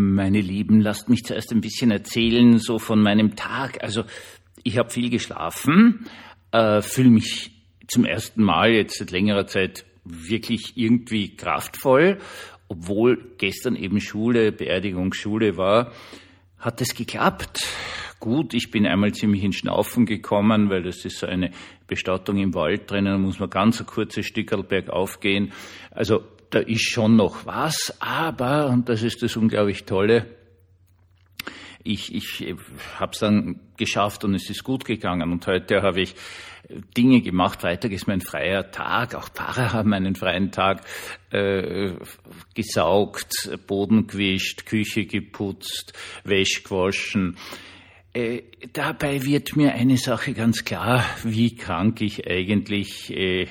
Meine Lieben, lasst mich zuerst ein bisschen erzählen, so von meinem Tag. Also, ich habe viel geschlafen, äh, fühle mich zum ersten Mal jetzt seit längerer Zeit wirklich irgendwie kraftvoll, obwohl gestern eben Schule, Beerdigungsschule war, hat es geklappt. Gut, ich bin einmal ziemlich in Schnaufen gekommen, weil das ist so eine Bestattung im Wald drinnen, da muss man ganz ein kurzes Stückerl bergauf gehen. Also da ist schon noch was, aber, und das ist das unglaublich Tolle, ich, ich habe es dann geschafft und es ist gut gegangen. Und heute habe ich Dinge gemacht. Freitag ist mein freier Tag. Auch Pfarrer haben einen freien Tag äh, gesaugt, Boden gewischt, Küche geputzt, Wäsche gewaschen. Äh, dabei wird mir eine Sache ganz klar, wie krank ich eigentlich äh,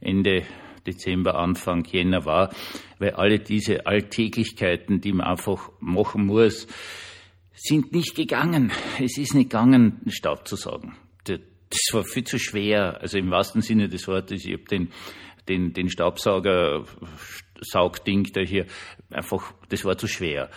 Ende Dezember, Anfang Jänner war, weil alle diese Alltäglichkeiten, die man einfach machen muss, sind nicht gegangen. Es ist nicht gegangen, Staub zu saugen. Das war viel zu schwer. Also im wahrsten Sinne des Wortes, ich habe den, den, den Staubsauger, Saugding da hier, einfach, das war zu schwer.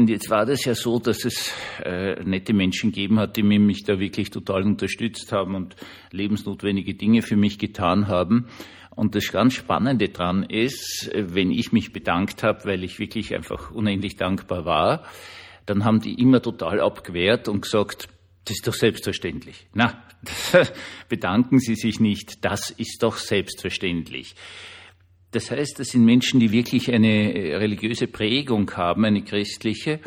Und jetzt war das ja so, dass es äh, nette Menschen gegeben hat, die mich da wirklich total unterstützt haben und lebensnotwendige Dinge für mich getan haben. Und das ganz Spannende dran ist, wenn ich mich bedankt habe, weil ich wirklich einfach unendlich dankbar war, dann haben die immer total abgewehrt und gesagt, das ist doch selbstverständlich. Na, bedanken Sie sich nicht, das ist doch selbstverständlich. Das heißt, das sind Menschen, die wirklich eine religiöse Prägung haben, eine christliche,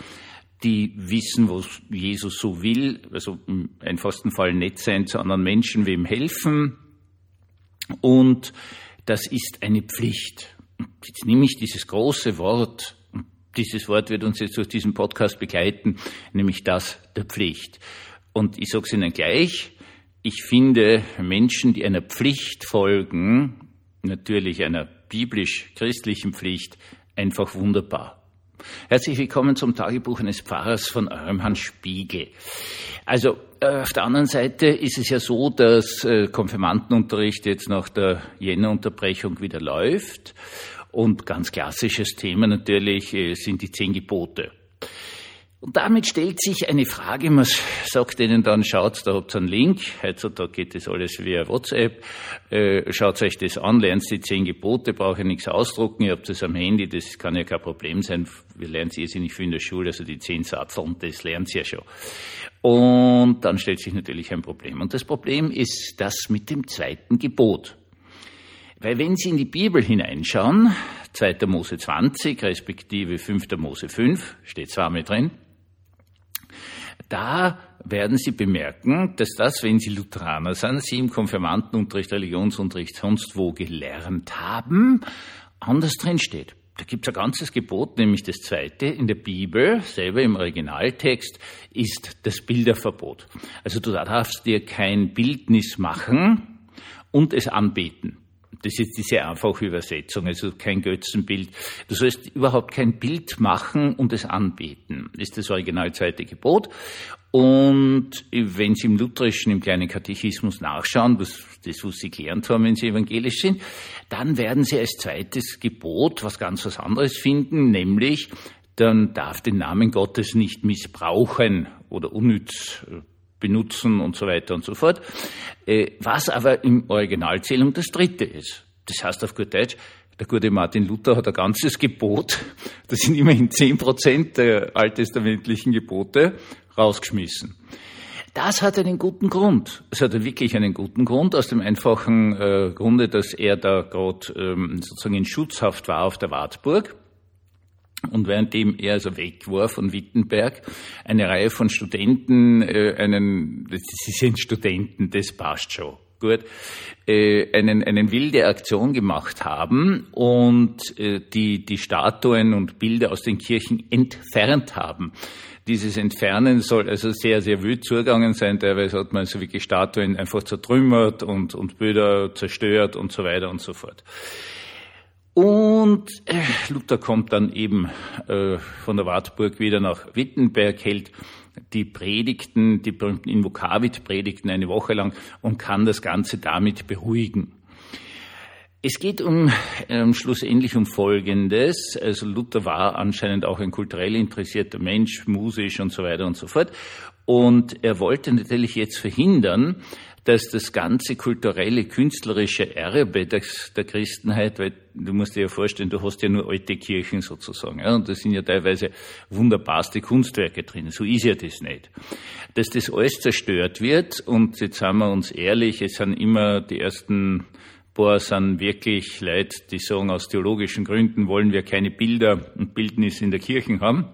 die wissen, was Jesus so will, also im einfachsten Fall nett sein zu anderen Menschen, wem helfen. Und das ist eine Pflicht. Jetzt nehme ich dieses große Wort dieses Wort wird uns jetzt durch diesen Podcast begleiten, nämlich das der Pflicht. Und ich sage es Ihnen gleich, ich finde Menschen, die einer Pflicht folgen, natürlich einer biblisch-christlichen Pflicht, einfach wunderbar. Herzlich willkommen zum Tagebuch eines Pfarrers von eurem Hans Spiegel. Also äh, auf der anderen Seite ist es ja so, dass äh, Konfirmandenunterricht jetzt nach der Jännerunterbrechung wieder läuft und ganz klassisches Thema natürlich äh, sind die zehn Gebote. Und damit stellt sich eine Frage, man sagt ihnen dann, schaut, da habt ihr einen Link, heutzutage geht das alles via WhatsApp, äh, schaut euch das an, lernt die zehn Gebote, braucht ihr nichts ausdrucken, ihr habt das am Handy, das kann ja kein Problem sein, wir lernen sie jetzt nicht viel in der Schule, also die zehn Satzeln, das lernt sie ja schon. Und dann stellt sich natürlich ein Problem. Und das Problem ist das mit dem zweiten Gebot. Weil wenn Sie in die Bibel hineinschauen, 2. Mose 20 respektive 5. Mose 5, steht zweimal drin, da werden Sie bemerken, dass das, wenn Sie Lutheraner sind, Sie im Konfirmandenunterricht, Religionsunterricht sonst wo gelernt haben, anders drin steht. Da gibt es ein ganzes Gebot, nämlich das zweite in der Bibel, selber im Originaltext, ist das Bilderverbot. Also du darfst dir kein Bildnis machen und es anbeten. Das ist diese einfache Übersetzung, also kein Götzenbild. Du sollst überhaupt kein Bild machen und es anbeten. Ist das original zweite Gebot. Und wenn Sie im Lutherischen, im kleinen Katechismus nachschauen, das, das, was Sie gelernt haben, wenn Sie evangelisch sind, dann werden Sie als zweites Gebot was ganz was anderes finden, nämlich, dann darf den Namen Gottes nicht missbrauchen oder unnütz äh, benutzen und so weiter und so fort. Äh, was aber im Originalzählung das dritte ist. Das heißt auf gut Deutsch, der gute Martin Luther hat ein ganzes Gebot, das sind immerhin zehn Prozent der alttestamentlichen Gebote, rausgeschmissen. Das hat einen guten Grund. Es hat wirklich einen guten Grund, aus dem einfachen äh, Grunde, dass er da gerade ähm, sozusagen in Schutzhaft war auf der Wartburg und währenddem er also weg war von Wittenberg, eine Reihe von Studenten, äh, einen, sie sind Studenten, das passt schon, gut, äh, einen, einen wilde Aktion gemacht haben und äh, die, die Statuen und Bilder aus den Kirchen entfernt haben. Dieses Entfernen soll also sehr, sehr wild zugegangen sein. Teilweise hat man also wirklich Statuen einfach zertrümmert und, und Bilder zerstört und so weiter und so fort. Und äh, Luther kommt dann eben äh, von der Wartburg wieder nach Wittenberg, hält die Predigten, die berühmten Invokavit-Predigten eine Woche lang und kann das Ganze damit beruhigen. Es geht um ähm, schlussendlich um Folgendes. Also Luther war anscheinend auch ein kulturell interessierter Mensch, musisch und so weiter und so fort. Und er wollte natürlich jetzt verhindern, dass das ganze kulturelle, künstlerische Erbe des, der Christenheit, weil du musst dir ja vorstellen, du hast ja nur alte Kirchen sozusagen, ja, und da sind ja teilweise wunderbarste Kunstwerke drin. So ist ja das nicht. Dass das alles zerstört wird, und jetzt sagen wir uns ehrlich, es sind immer die ersten paar sind wirklich Leute, die sagen, aus theologischen Gründen wollen wir keine Bilder und Bildnis in der Kirche haben.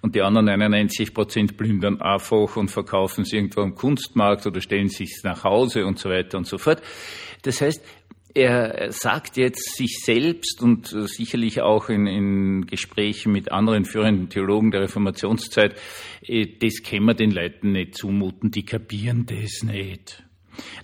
Und die anderen 99 Prozent plündern einfach und verkaufen es irgendwo am Kunstmarkt oder stellen sich nach Hause und so weiter und so fort. Das heißt, er sagt jetzt sich selbst und sicherlich auch in, in Gesprächen mit anderen führenden Theologen der Reformationszeit, äh, das können wir den Leuten nicht zumuten, die kapieren das nicht.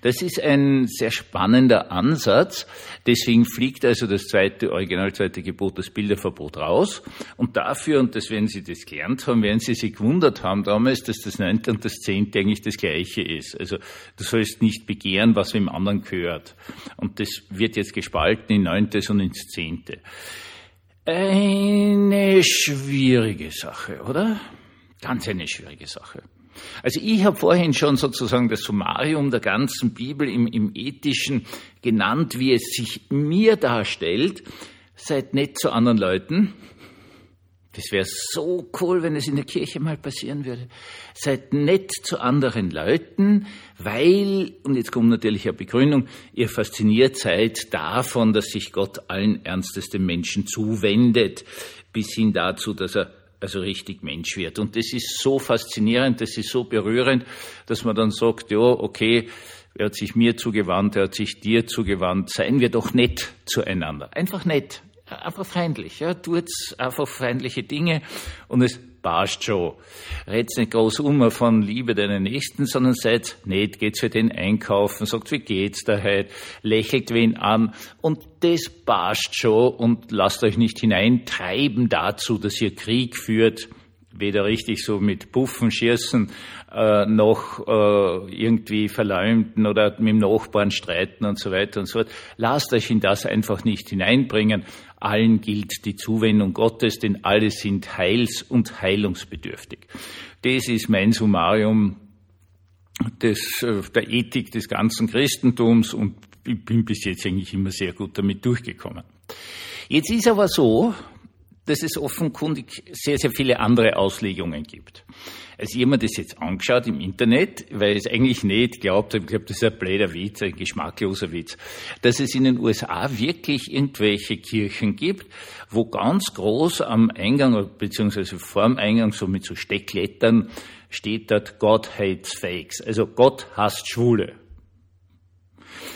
Das ist ein sehr spannender Ansatz. Deswegen fliegt also das zweite, original zweite Gebot, das Bilderverbot raus. Und dafür, und das werden Sie das gelernt haben, werden Sie sich gewundert haben damals, dass das neunte und das zehnte eigentlich das gleiche ist. Also du sollst nicht begehren, was dem anderen gehört. Und das wird jetzt gespalten in neuntes und ins zehnte. Eine schwierige Sache, oder? Ganz eine schwierige Sache. Also ich habe vorhin schon sozusagen das Summarium der ganzen Bibel im, im ethischen genannt, wie es sich mir darstellt. Seid nett zu anderen Leuten. Das wäre so cool, wenn es in der Kirche mal passieren würde. Seid nett zu anderen Leuten, weil, und jetzt kommt natürlich eine Begründung, ihr fasziniert seid davon, dass sich Gott allen Ernstes dem Menschen zuwendet, bis hin dazu, dass er also richtig Mensch wird. Und das ist so faszinierend, das ist so berührend, dass man dann sagt, ja, okay, er hat sich mir zugewandt, er hat sich dir zugewandt, seien wir doch nett zueinander. Einfach nett, einfach feindlich, ja, tut einfach feindliche Dinge und es passt schon. Red's nicht groß um von Liebe deinen Nächsten, sondern seid nett, geht für den einkaufen, sagt, wie geht's da heute, lächelt wen an. Und das passt schon. Und lasst euch nicht hineintreiben dazu, dass ihr Krieg führt, weder richtig so mit Puffen, Schießen, äh, noch äh, irgendwie verleumden oder mit dem Nachbarn streiten und so weiter und so fort. Lasst euch in das einfach nicht hineinbringen. Allen gilt die Zuwendung Gottes, denn alle sind heils- und heilungsbedürftig. Das ist mein Summarium des, äh, der Ethik des ganzen Christentums und ich bin bis jetzt eigentlich immer sehr gut damit durchgekommen. Jetzt ist aber so, dass es offenkundig sehr, sehr viele andere Auslegungen gibt. Als jemand das jetzt angeschaut im Internet, weil es eigentlich nicht glaubt, ich glaube, das ist ein blöder Witz, ein geschmackloser Witz, dass es in den USA wirklich irgendwelche Kirchen gibt, wo ganz groß am Eingang, beziehungsweise vorm Eingang, so mit so Stecklettern, steht dort God hates fakes. Also Gott hasst Schwule.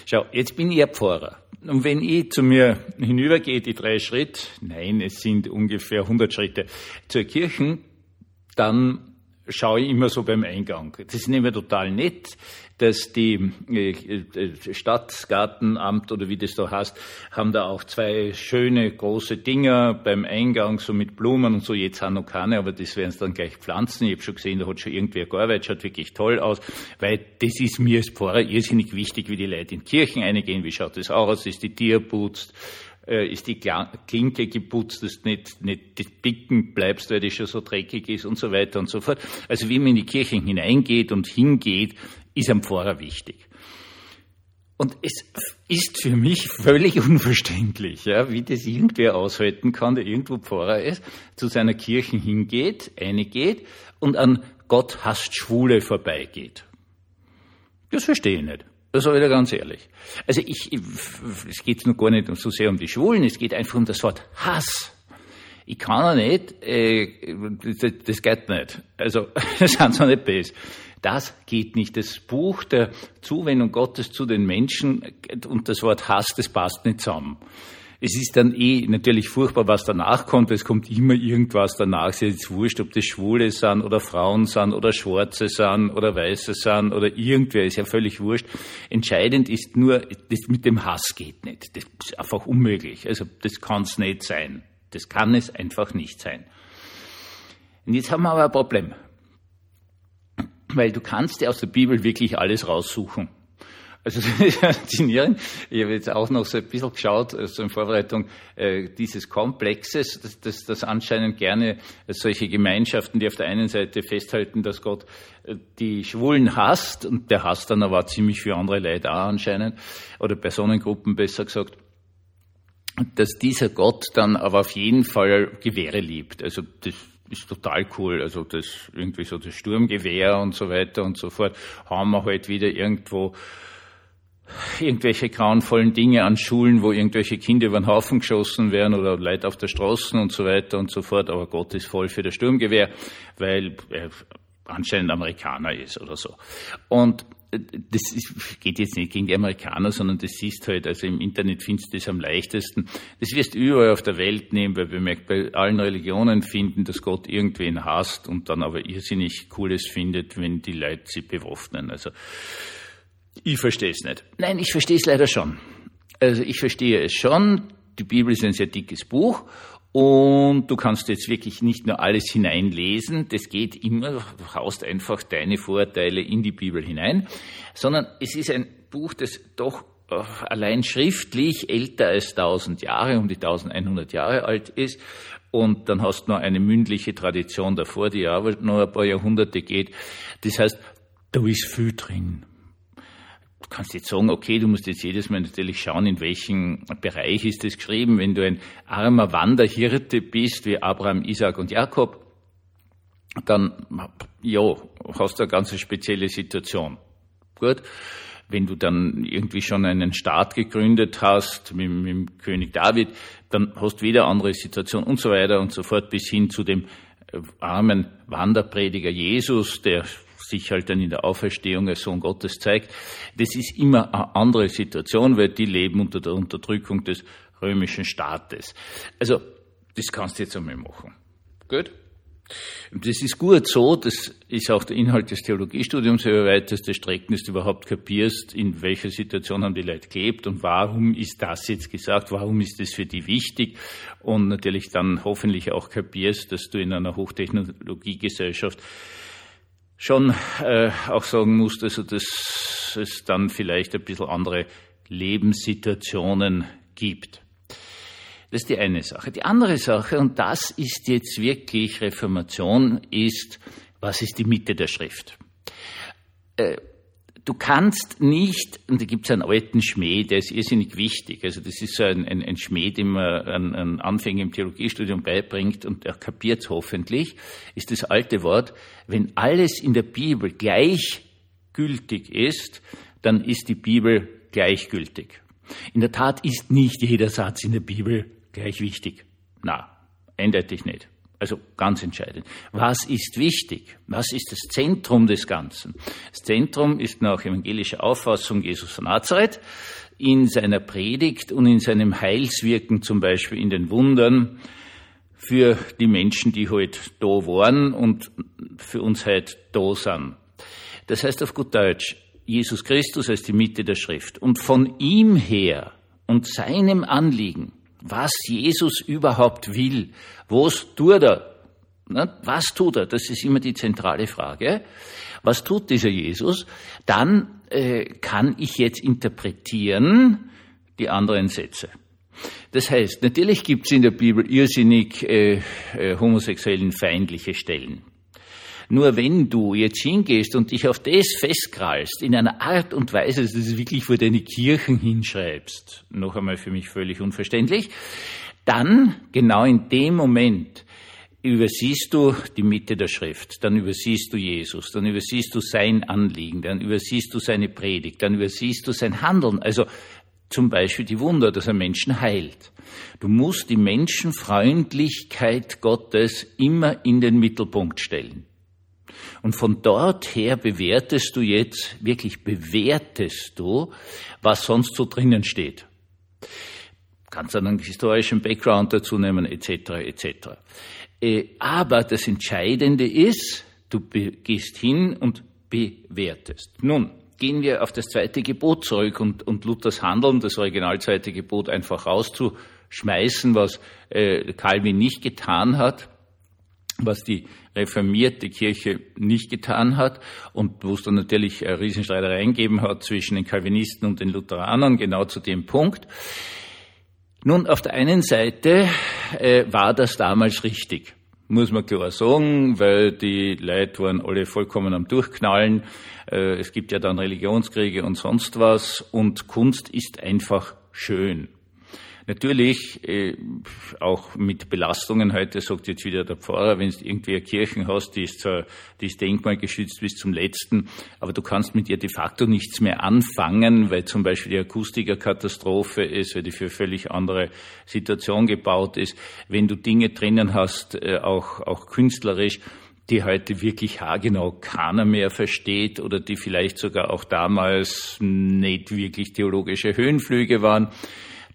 Schau, jetzt bin ich ein Pfarrer. Und wenn ich zu mir hinübergehe, die drei Schritte, nein, es sind ungefähr 100 Schritte zur Kirche, dann schaue ich immer so beim Eingang. Das ist nämlich total nett, dass die äh, äh, Stadtgartenamt oder wie das da heißt, haben da auch zwei schöne große Dinger beim Eingang, so mit Blumen und so, jetzt haben noch keine, aber das werden es dann gleich pflanzen. Ich habe schon gesehen, da hat schon irgendwer gearbeitet, schaut wirklich toll aus, weil das ist mir als Pfarrer irrsinnig wichtig, wie die Leute in Kirchen eingehen, wie schaut das aus, ist die Tier putzt, äh, ist die Klinke geputzt, dass nicht, nicht das Bicken bleibst, weil das schon so dreckig ist und so weiter und so fort. Also wie man in die Kirchen hineingeht und hingeht, ist am Pfarrer wichtig. Und es ist für mich völlig unverständlich, ja, wie das irgendwer aushalten kann, der irgendwo Pfarrer ist, zu seiner Kirche hingeht, eine geht und an Gott hasst Schwule vorbeigeht. Das verstehe ich nicht. Das sage ich dir ganz ehrlich. Also ich, es geht nur gar nicht so sehr um die Schwulen, es geht einfach um das Wort Hass. Ich kann ja nicht, äh, das, das geht nicht. Also, das sind so nicht böse. Das geht nicht. Das Buch der Zuwendung Gottes zu den Menschen und das Wort Hass, das passt nicht zusammen. Es ist dann eh natürlich furchtbar, was danach kommt. Es kommt immer irgendwas danach. Es ist jetzt wurscht, ob das Schwule sind oder Frauen sind oder Schwarze sind oder Weiße sind oder irgendwer. Ist ja völlig wurscht. Entscheidend ist nur, das mit dem Hass geht nicht. Das ist einfach unmöglich. Also das kann es nicht sein. Das kann es einfach nicht sein. Und jetzt haben wir aber ein Problem. Weil du kannst dir aus der Bibel wirklich alles raussuchen. Also faszinierend. Ich habe jetzt auch noch so ein bisschen geschaut, also in Vorbereitung äh, dieses Komplexes, dass, dass, dass anscheinend gerne solche Gemeinschaften, die auf der einen Seite festhalten, dass Gott äh, die Schwulen hasst, und der hasst dann aber ziemlich für andere Leute auch anscheinend, oder Personengruppen besser gesagt, dass dieser Gott dann aber auf jeden Fall Gewehre liebt. Also das ist total cool. Also das irgendwie so das Sturmgewehr und so weiter und so fort haben wir halt wieder irgendwo irgendwelche grauenvollen Dinge an Schulen, wo irgendwelche Kinder über den Haufen geschossen werden oder Leute auf der Straße und so weiter und so fort. Aber Gott ist voll für das Sturmgewehr, weil er anscheinend Amerikaner ist oder so. Und das ist, geht jetzt nicht gegen die Amerikaner, sondern das siehst halt, also im Internet findest du das am leichtesten. Das wirst du überall auf der Welt nehmen, weil wir merkt, bei allen Religionen finden, dass Gott irgendwen hasst und dann aber irrsinnig Cooles findet, wenn die Leute sie bewaffnen. Also, ich verstehe es nicht. Nein, ich verstehe es leider schon. Also ich verstehe es schon. Die Bibel ist ein sehr dickes Buch und du kannst jetzt wirklich nicht nur alles hineinlesen. Das geht immer. Du haust einfach deine Vorteile in die Bibel hinein, sondern es ist ein Buch, das doch äh, allein schriftlich älter als 1000 Jahre, um die 1100 Jahre alt ist. Und dann hast du noch eine mündliche Tradition davor, die aber noch ein paar Jahrhunderte geht. Das heißt, da ist viel drin. Du kannst jetzt sagen, okay, du musst jetzt jedes Mal natürlich schauen, in welchem Bereich ist das geschrieben. Wenn du ein armer Wanderhirte bist, wie Abraham, Isaac und Jakob, dann, ja, hast du eine ganz spezielle Situation. Gut. Wenn du dann irgendwie schon einen Staat gegründet hast mit, mit König David, dann hast du wieder andere Situation und so weiter und so fort bis hin zu dem äh, armen Wanderprediger Jesus, der sich halt dann in der Auferstehung als Sohn Gottes zeigt. Das ist immer eine andere Situation, weil die leben unter der Unterdrückung des römischen Staates. Also, das kannst du jetzt einmal machen. Gut? Das ist gut so, das ist auch der Inhalt des Theologiestudiums, über weiteste Strecken, dass du überhaupt kapierst, in welcher Situation haben die Leute gelebt und warum ist das jetzt gesagt, warum ist das für die wichtig und natürlich dann hoffentlich auch kapierst, dass du in einer Hochtechnologiegesellschaft schon äh, auch sagen muss, also dass es dann vielleicht ein bisschen andere Lebenssituationen gibt. Das ist die eine Sache. Die andere Sache, und das ist jetzt wirklich Reformation, ist, was ist die Mitte der Schrift? Äh, du kannst nicht, und da gibt es einen alten Schmäh, der ist irrsinnig wichtig. Also das ist so ein, ein, ein Schmäh, den man an, an Anfänger im Theologiestudium beibringt und er kapiert hoffentlich, ist das alte Wort, wenn alles in der Bibel gleichgültig ist, dann ist die Bibel gleichgültig. In der Tat ist nicht jeder Satz in der Bibel gleich wichtig. Na, eindeutig nicht. Also ganz entscheidend. Was ist wichtig? Was ist das Zentrum des Ganzen? Das Zentrum ist nach evangelischer Auffassung Jesus von Nazareth in seiner Predigt und in seinem Heilswirken, zum Beispiel in den Wundern, für die Menschen, die heute halt da waren und für uns heute da sind. Das heißt auf gut Deutsch, Jesus Christus als die Mitte der Schrift. Und von ihm her und seinem Anliegen was Jesus überhaupt will. Was tut er? Was tut er? Das ist immer die zentrale Frage. Was tut dieser Jesus? Dann äh, kann ich jetzt interpretieren die anderen Sätze. Das heißt, natürlich gibt es in der Bibel irrsinnig äh, äh, homosexuellen feindliche Stellen. Nur wenn du jetzt hingehst und dich auf das festkrallst, in einer Art und Weise, dass du es wirklich vor deine Kirchen hinschreibst, noch einmal für mich völlig unverständlich, dann, genau in dem Moment, übersiehst du die Mitte der Schrift, dann übersiehst du Jesus, dann übersiehst du sein Anliegen, dann übersiehst du seine Predigt, dann übersiehst du sein Handeln, also zum Beispiel die Wunder, dass er Menschen heilt. Du musst die Menschenfreundlichkeit Gottes immer in den Mittelpunkt stellen. Und von dort her bewertest du jetzt, wirklich bewertest du, was sonst so drinnen steht. Kannst einen historischen Background dazu nehmen, etc., etc. Äh, aber das Entscheidende ist, du gehst hin und bewertest. Nun, gehen wir auf das zweite Gebot zurück und, und Luthers Handeln, das original zweite Gebot einfach rauszuschmeißen, was äh, Calvin nicht getan hat was die reformierte Kirche nicht getan hat und wo es dann natürlich Riesenstreitereien gegeben hat zwischen den Calvinisten und den Lutheranern, genau zu dem Punkt. Nun, auf der einen Seite äh, war das damals richtig, muss man klar sagen, weil die Leute waren alle vollkommen am Durchknallen. Äh, es gibt ja dann Religionskriege und sonst was und Kunst ist einfach schön. Natürlich äh, auch mit Belastungen heute, sagt jetzt wieder der Pfarrer, wenn du irgendwie eine Kirche hast, die ist zwar, die ist denkmalgeschützt bis zum letzten, aber du kannst mit ihr de facto nichts mehr anfangen, weil zum Beispiel die Akustikerkatastrophe ist, weil die für völlig andere Situation gebaut ist. Wenn du Dinge drinnen hast, äh, auch, auch künstlerisch, die heute wirklich haargenau keiner mehr versteht oder die vielleicht sogar auch damals nicht wirklich theologische Höhenflüge waren,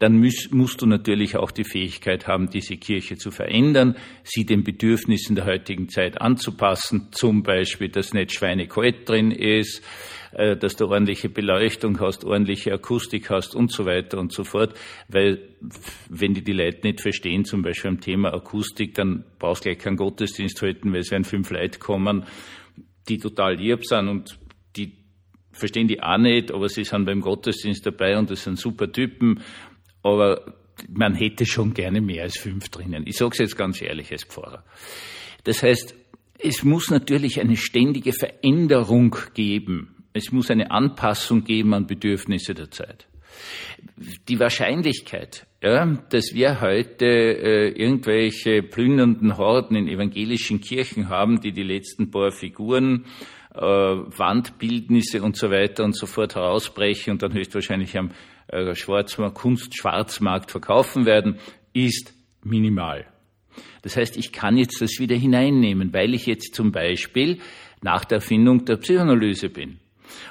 dann müß, musst du natürlich auch die Fähigkeit haben, diese Kirche zu verändern, sie den Bedürfnissen der heutigen Zeit anzupassen, zum Beispiel, dass nicht schweinekalt drin ist, äh, dass du ordentliche Beleuchtung hast, ordentliche Akustik hast und so weiter und so fort, weil wenn die die Leute nicht verstehen, zum Beispiel am Thema Akustik, dann brauchst du gleich keinen Gottesdienst halten, weil es werden fünf Leute kommen, die total lieb sind und die verstehen die auch nicht, aber sie sind beim Gottesdienst dabei und das sind super Typen aber man hätte schon gerne mehr als fünf drinnen. Ich sage es jetzt ganz ehrlich als Pfarrer. Das heißt, es muss natürlich eine ständige Veränderung geben. Es muss eine Anpassung geben an Bedürfnisse der Zeit. Die Wahrscheinlichkeit, ja, dass wir heute äh, irgendwelche plündernden Horden in evangelischen Kirchen haben, die die letzten paar Figuren, äh, Wandbildnisse und so weiter und so fort herausbrechen und dann höchstwahrscheinlich am äh, Schwarzmarkt, Kunst-Schwarzmarkt verkaufen werden, ist minimal. Das heißt, ich kann jetzt das wieder hineinnehmen, weil ich jetzt zum Beispiel nach der Erfindung der Psychoanalyse bin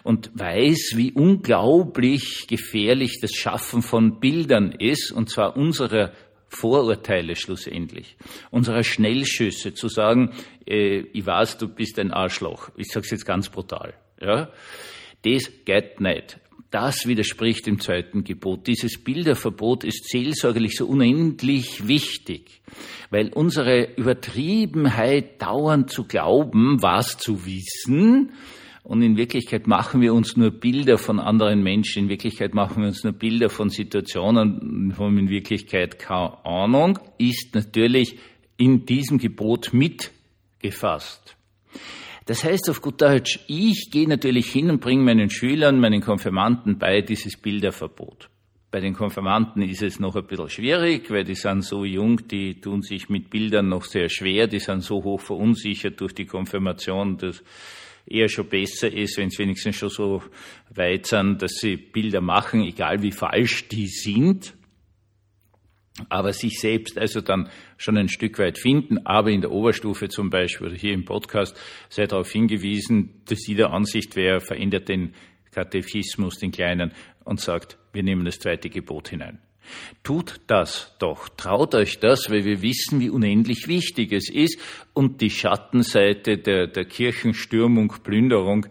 und weiß, wie unglaublich gefährlich das Schaffen von Bildern ist, und zwar unserer Vorurteile schlussendlich, unserer Schnellschüsse, zu sagen, äh, ich weiß, du bist ein Arschloch. Ich sage es jetzt ganz brutal. Ja? Das geht nicht. Das widerspricht dem zweiten Gebot. Dieses Bilderverbot ist seelsorgerlich so unendlich wichtig, weil unsere Übertriebenheit dauernd zu glauben, was zu wissen, und in Wirklichkeit machen wir uns nur Bilder von anderen Menschen, in Wirklichkeit machen wir uns nur Bilder von Situationen, haben in Wirklichkeit keine Ahnung, ist natürlich in diesem Gebot mitgefasst. Das heißt auf gut Deutsch, ich gehe natürlich hin und bringe meinen Schülern, meinen Konfirmanten bei dieses Bilderverbot. Bei den Konfirmanten ist es noch ein bisschen schwierig, weil die sind so jung, die tun sich mit Bildern noch sehr schwer, die sind so hoch verunsichert durch die Konfirmation, dass eher schon besser ist, wenn sie wenigstens schon so weit sind, dass sie Bilder machen, egal wie falsch die sind aber sich selbst also dann schon ein Stück weit finden. Aber in der Oberstufe zum Beispiel oder hier im Podcast sei darauf hingewiesen, dass sie der Ansicht wäre, verändert den Katechismus, den kleinen, und sagt, wir nehmen das zweite Gebot hinein. Tut das doch, traut euch das, weil wir wissen, wie unendlich wichtig es ist und die Schattenseite der, der Kirchenstürmung, Plünderung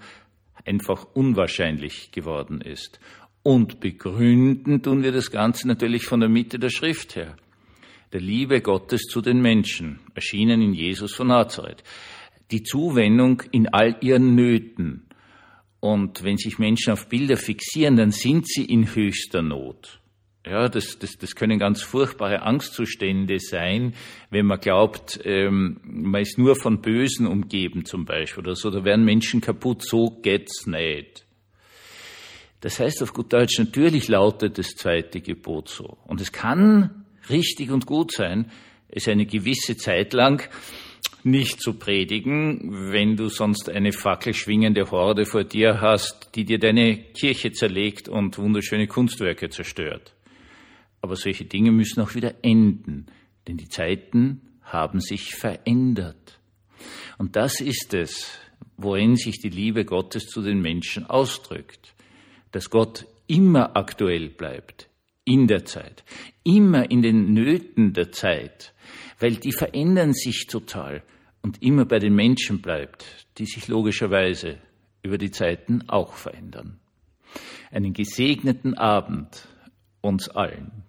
einfach unwahrscheinlich geworden ist. Und begründen tun wir das Ganze natürlich von der Mitte der Schrift her. Der Liebe Gottes zu den Menschen, erschienen in Jesus von Nazareth. Die Zuwendung in all ihren Nöten. Und wenn sich Menschen auf Bilder fixieren, dann sind sie in höchster Not. Ja, das, das, das können ganz furchtbare Angstzustände sein, wenn man glaubt, ähm, man ist nur von Bösen umgeben zum Beispiel oder so. Da werden Menschen kaputt, so geht's nicht. Das heißt auf gut Deutsch, natürlich lautet das zweite Gebot so. Und es kann richtig und gut sein, es eine gewisse Zeit lang nicht zu predigen, wenn du sonst eine fackelschwingende Horde vor dir hast, die dir deine Kirche zerlegt und wunderschöne Kunstwerke zerstört. Aber solche Dinge müssen auch wieder enden, denn die Zeiten haben sich verändert. Und das ist es, worin sich die Liebe Gottes zu den Menschen ausdrückt dass Gott immer aktuell bleibt in der Zeit, immer in den Nöten der Zeit, weil die verändern sich total und immer bei den Menschen bleibt, die sich logischerweise über die Zeiten auch verändern. Einen gesegneten Abend uns allen.